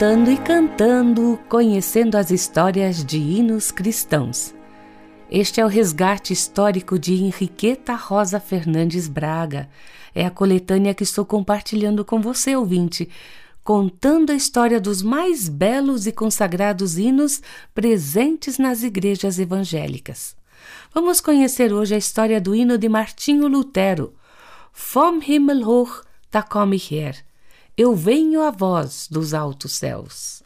Contando e cantando, conhecendo as histórias de hinos cristãos. Este é o resgate histórico de Henriqueta Rosa Fernandes Braga. É a coletânea que estou compartilhando com você, ouvinte, contando a história dos mais belos e consagrados hinos presentes nas igrejas evangélicas. Vamos conhecer hoje a história do hino de Martinho Lutero, Vom Himmel hoch, da komm ich her eu venho a voz dos altos céus.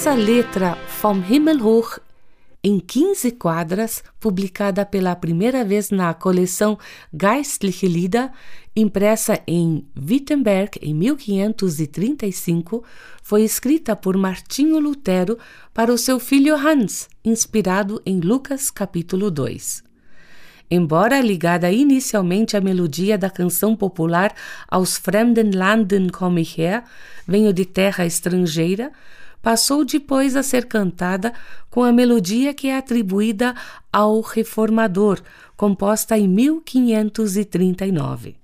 Famosa letra Vom Himmel hoch em 15 quadras, publicada pela primeira vez na coleção Geistliche Lieder, impressa em Wittenberg em 1535, foi escrita por Martinho Lutero para o seu filho Hans, inspirado em Lucas capítulo 2. Embora ligada inicialmente à melodia da canção popular Aus fremden Landen komme ich her, venho de terra estrangeira, passou depois a ser cantada com a melodia que é atribuída ao Reformador, composta em 1539.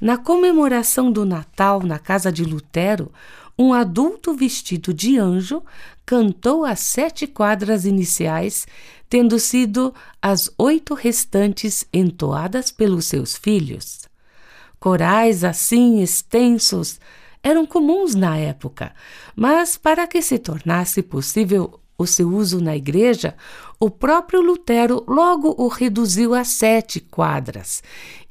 Na comemoração do Natal na casa de Lutero, um adulto vestido de anjo cantou as sete quadras iniciais, tendo sido as oito restantes entoadas pelos seus filhos. Corais assim extensos eram comuns na época, mas para que se tornasse possível o seu uso na igreja, o próprio Lutero logo o reduziu a sete quadras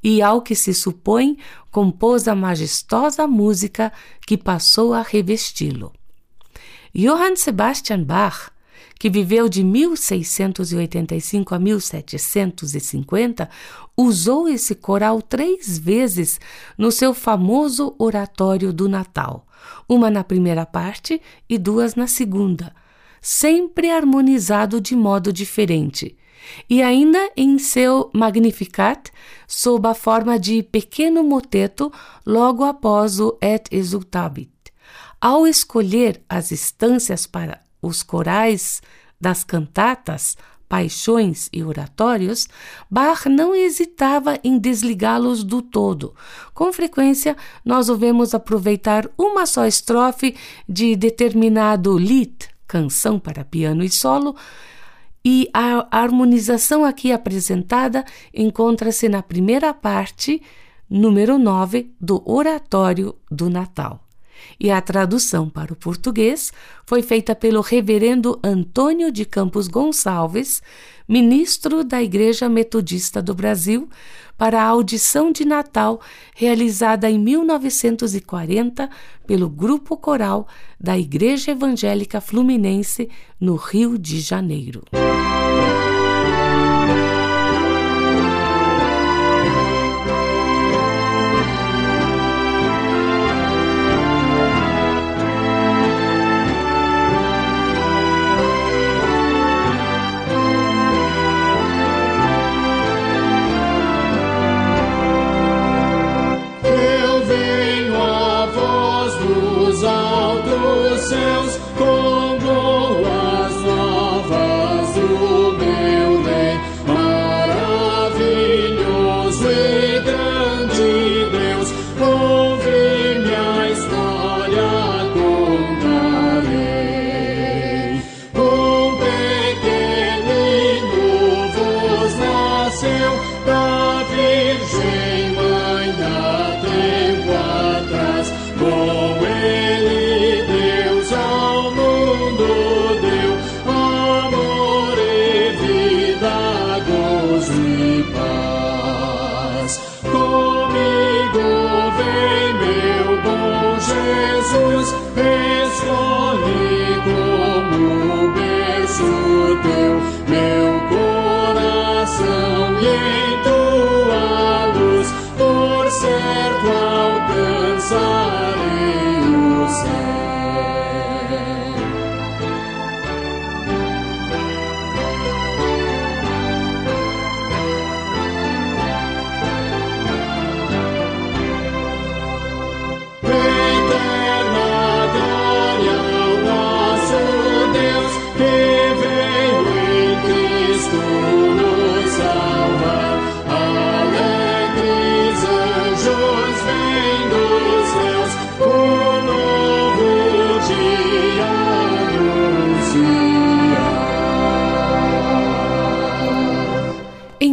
e, ao que se supõe, compôs a majestosa música que passou a revesti-lo. Johann Sebastian Bach que viveu de 1685 a 1750, usou esse coral três vezes no seu famoso oratório do Natal, uma na primeira parte e duas na segunda, sempre harmonizado de modo diferente. E ainda em seu Magnificat, sob a forma de pequeno moteto, logo após o Et Exultabit. Ao escolher as instâncias para os corais das cantatas, paixões e oratórios, Bach não hesitava em desligá-los do todo. Com frequência, nós o vemos aproveitar uma só estrofe de determinado Lied, canção para piano e solo, e a harmonização aqui apresentada encontra-se na primeira parte, número 9, do Oratório do Natal. E a tradução para o português foi feita pelo reverendo Antônio de Campos Gonçalves, ministro da Igreja Metodista do Brasil, para a audição de Natal realizada em 1940 pelo Grupo Coral da Igreja Evangélica Fluminense, no Rio de Janeiro. Jesus,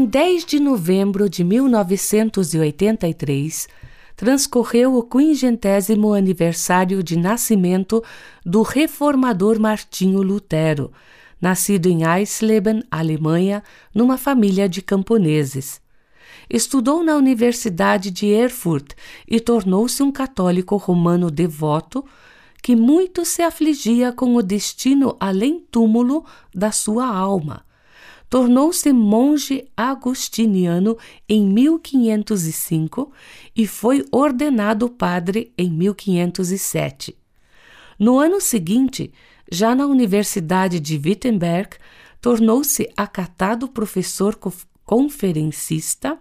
Em 10 de novembro de 1983, transcorreu o quingentésimo aniversário de nascimento do reformador Martinho Lutero, nascido em Eisleben, Alemanha, numa família de camponeses. Estudou na Universidade de Erfurt e tornou-se um católico romano devoto que muito se afligia com o destino além-túmulo da sua alma tornou-se monge agustiniano em 1505 e foi ordenado padre em 1507. No ano seguinte, já na Universidade de Wittenberg, tornou-se acatado professor conferencista,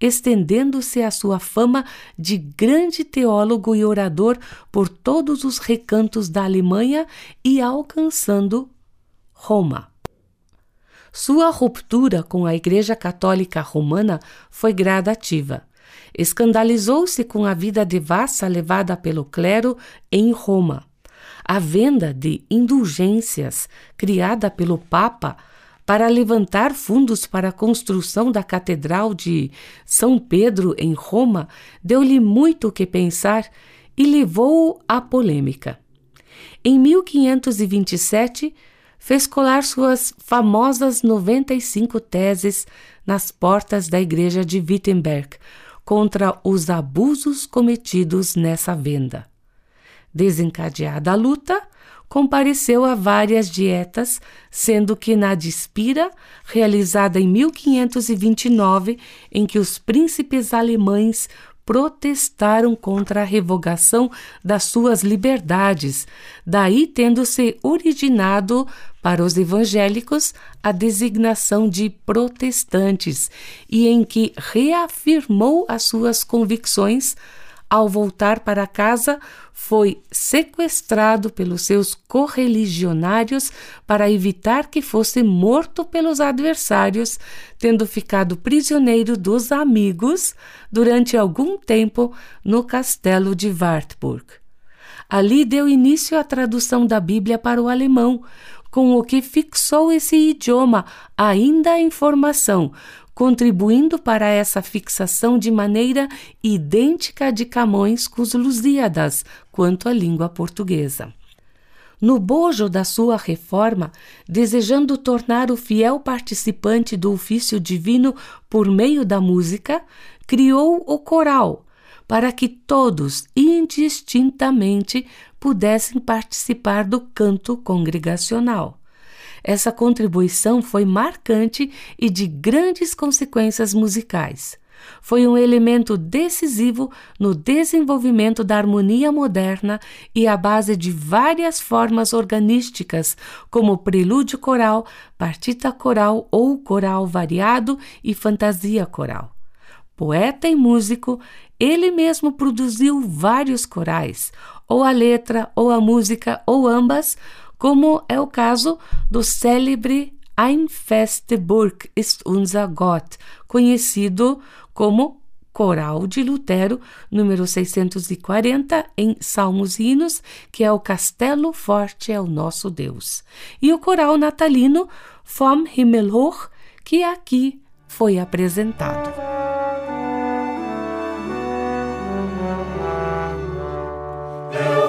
estendendo-se a sua fama de grande teólogo e orador por todos os recantos da Alemanha e alcançando Roma. Sua ruptura com a Igreja Católica Romana foi gradativa. Escandalizou-se com a vida devassa levada pelo clero em Roma. A venda de indulgências criada pelo Papa para levantar fundos para a construção da Catedral de São Pedro em Roma deu-lhe muito o que pensar e levou-o à polêmica. Em 1527, fez colar suas famosas 95 teses nas portas da igreja de Wittenberg contra os abusos cometidos nessa venda. Desencadeada a luta, compareceu a várias dietas, sendo que na Dispira, realizada em 1529, em que os príncipes alemães protestaram contra a revogação das suas liberdades, daí tendo se originado para os evangélicos a designação de protestantes, e em que reafirmou as suas convicções ao voltar para casa, foi sequestrado pelos seus correligionários para evitar que fosse morto pelos adversários, tendo ficado prisioneiro dos amigos durante algum tempo no castelo de Wartburg. Ali deu início à tradução da Bíblia para o alemão, com o que fixou esse idioma ainda em formação, contribuindo para essa fixação de maneira idêntica de Camões com os Lusíadas quanto à língua portuguesa. No bojo da sua reforma, desejando tornar o fiel participante do ofício divino por meio da música, criou o coral, para que todos, indistintamente, pudessem participar do canto congregacional. Essa contribuição foi marcante e de grandes consequências musicais. Foi um elemento decisivo no desenvolvimento da harmonia moderna e a base de várias formas organísticas, como prelúdio coral, partita coral ou coral variado e fantasia coral. Poeta e músico, ele mesmo produziu vários corais, ou a letra, ou a música, ou ambas, como é o caso do célebre Ein Festeburg ist unser Gott, conhecido como Coral de Lutero, número 640, em Salmos e Hinos, que é o Castelo Forte é o Nosso Deus. E o coral natalino Vom Himmel hoch, que aqui foi apresentado. Eu